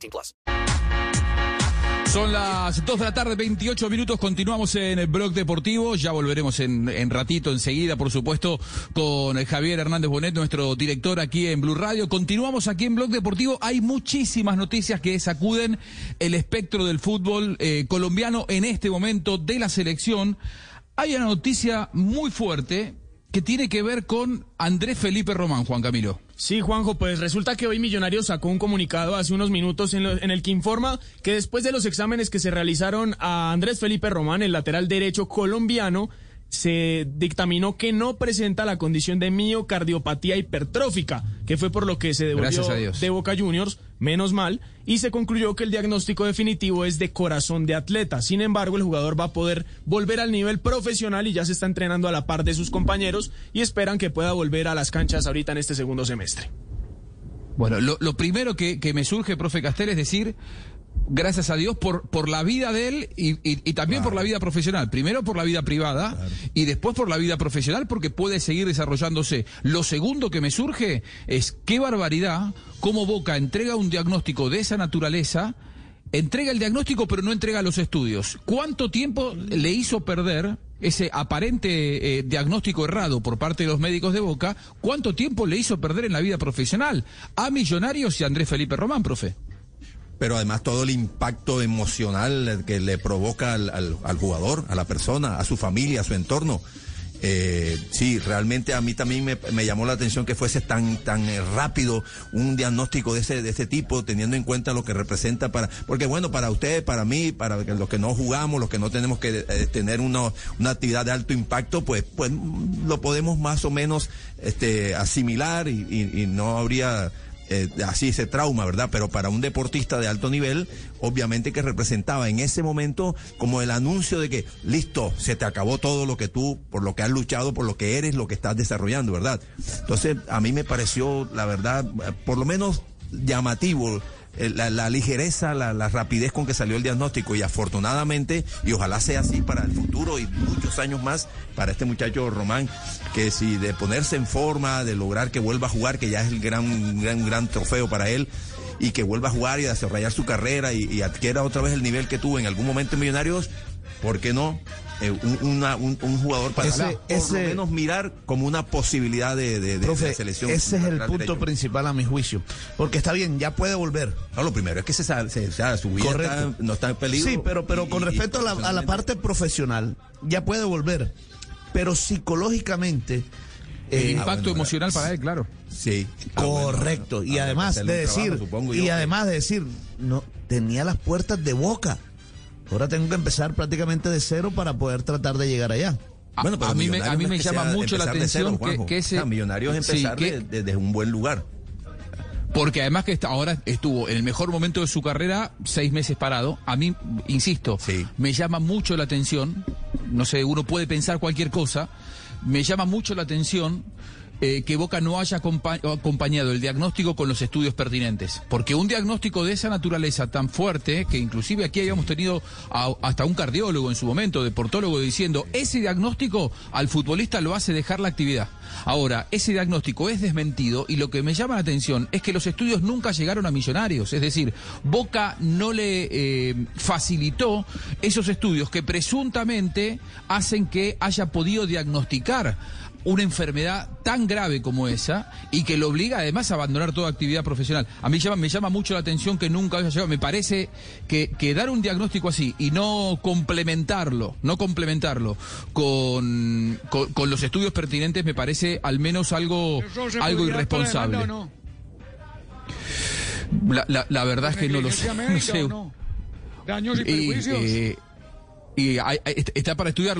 18 plus. Son las 2 de la tarde, 28 minutos. Continuamos en el blog deportivo. Ya volveremos en, en ratito, enseguida, por supuesto, con Javier Hernández Bonet, nuestro director aquí en Blue Radio. Continuamos aquí en blog deportivo. Hay muchísimas noticias que sacuden el espectro del fútbol eh, colombiano en este momento de la selección. Hay una noticia muy fuerte que tiene que ver con Andrés Felipe Román, Juan Camilo. Sí, Juanjo, pues resulta que hoy Millonarios sacó un comunicado hace unos minutos en, lo- en el que informa que después de los exámenes que se realizaron a Andrés Felipe Román, el lateral derecho colombiano, se dictaminó que no presenta la condición de miocardiopatía hipertrófica, que fue por lo que se devolvió de Boca Juniors, menos mal, y se concluyó que el diagnóstico definitivo es de corazón de atleta. Sin embargo, el jugador va a poder volver al nivel profesional y ya se está entrenando a la par de sus compañeros y esperan que pueda volver a las canchas ahorita en este segundo semestre. Bueno, lo, lo primero que, que me surge, profe Castel, es decir, gracias a Dios por, por la vida de él y, y- y también por la vida profesional. Primero por la vida privada y después por la vida profesional porque puede seguir desarrollándose. Lo segundo que me surge es qué barbaridad cómo Boca entrega un diagnóstico de esa naturaleza. Entrega el diagnóstico pero no entrega los estudios. ¿Cuánto tiempo le hizo perder ese aparente eh, diagnóstico errado por parte de los médicos de Boca? ¿Cuánto tiempo le hizo perder en la vida profesional a Millonarios y a Andrés Felipe Román, profe? Pero además todo el impacto emocional que le provoca al, jugador, a la persona, a su familia, a su entorno. Eh, sí, realmente a mí también me, llamó la atención que fuese tan tan eh, rápido un diagnóstico de ese de ese tipo, teniendo en cuenta lo que representa para, porque bueno, para ustedes, para mí, para los que no jugamos, los que no tenemos que eh, tener una, una actividad de alto impacto, pues pues lo podemos más o menos este asimilar y, y- y no habría eh, así ese trauma, ¿verdad? Pero para un deportista de alto nivel, obviamente que representaba en ese momento como el anuncio de que, listo, se te acabó todo lo que tú, por lo que has luchado, por lo que eres, lo que estás desarrollando, ¿verdad? Entonces, a mí me pareció, la verdad, eh, por lo menos llamativo. Eh, La, ligereza, la, la rapidez con que salió el diagnóstico y afortunadamente, y ojalá sea así para el futuro y muchos años más para este muchacho Román, que si de ponerse en forma, de lograr que vuelva a jugar, que ya es el gran, gran, gran trofeo para él, y que vuelva a jugar y a desarrollar su carrera y, y adquiera otra vez el nivel que tuvo en algún momento en Millonarios, ¿por qué no? Eh, un, una- un- un jugador para Ese- por lo menos mirar como una posibilidad de, de, de- Profe, de selección. ese es el punto derecho. principal a mi juicio. Porque está bien, ya puede volver. No, lo primero es que se, se- o sea, su vida está- no está en peligro. Sí, pero, pero y- con y- respecto a la, a la parte profesional, ya puede volver. Pero psicológicamente. El eh, impacto bueno, emocional para él, claro. Sí. Ah, bueno, correcto. y habrá que además de trabajo, decir, supongo y yo. además de decir, no, tenía las puertas de boca. Ahora tengo que empezar prácticamente de cero para poder tratar de llegar allá. A, Bueno, pero a mí me, a mí me llama mucho la atención cero, que, que ese... Sea, Millonarios Sí, empezar que- desde un buen lugar. Porque además que está- ahora estuvo en el mejor momento de su carrera, seis meses parado. A mí, insisto, Sí. me llama mucho la atención. No sé, uno puede pensar cualquier cosa. Me llama mucho la atención eh, que Boca no haya acompa- acompañado el diagnóstico con los estudios pertinentes. Porque un diagnóstico de esa naturaleza tan fuerte, que inclusive aquí habíamos tenido a- hasta un cardiólogo en su momento, deportólogo, diciendo, ese diagnóstico al futbolista lo hace dejar la actividad. Ahora, ese diagnóstico es desmentido y lo que me llama la atención es que los estudios nunca llegaron a millonarios. Es decir, Boca no le eh, facilitó esos estudios que presuntamente hacen que haya podido diagnosticar una enfermedad tan grave como esa y que lo obliga además a abandonar toda actividad profesional. A mí llama, me llama mucho la atención que nunca haya llegado. Me parece que, que dar un diagnóstico así y no complementarlo, no complementarlo con, con, con los estudios pertinentes me parece al menos algo, ¿Eso se algo irresponsable. no? La, la- la verdad es que no lo sé. ¿Negligencia no sé. no? Daños y Y, eh, y hay- hay- está para estudiarlo.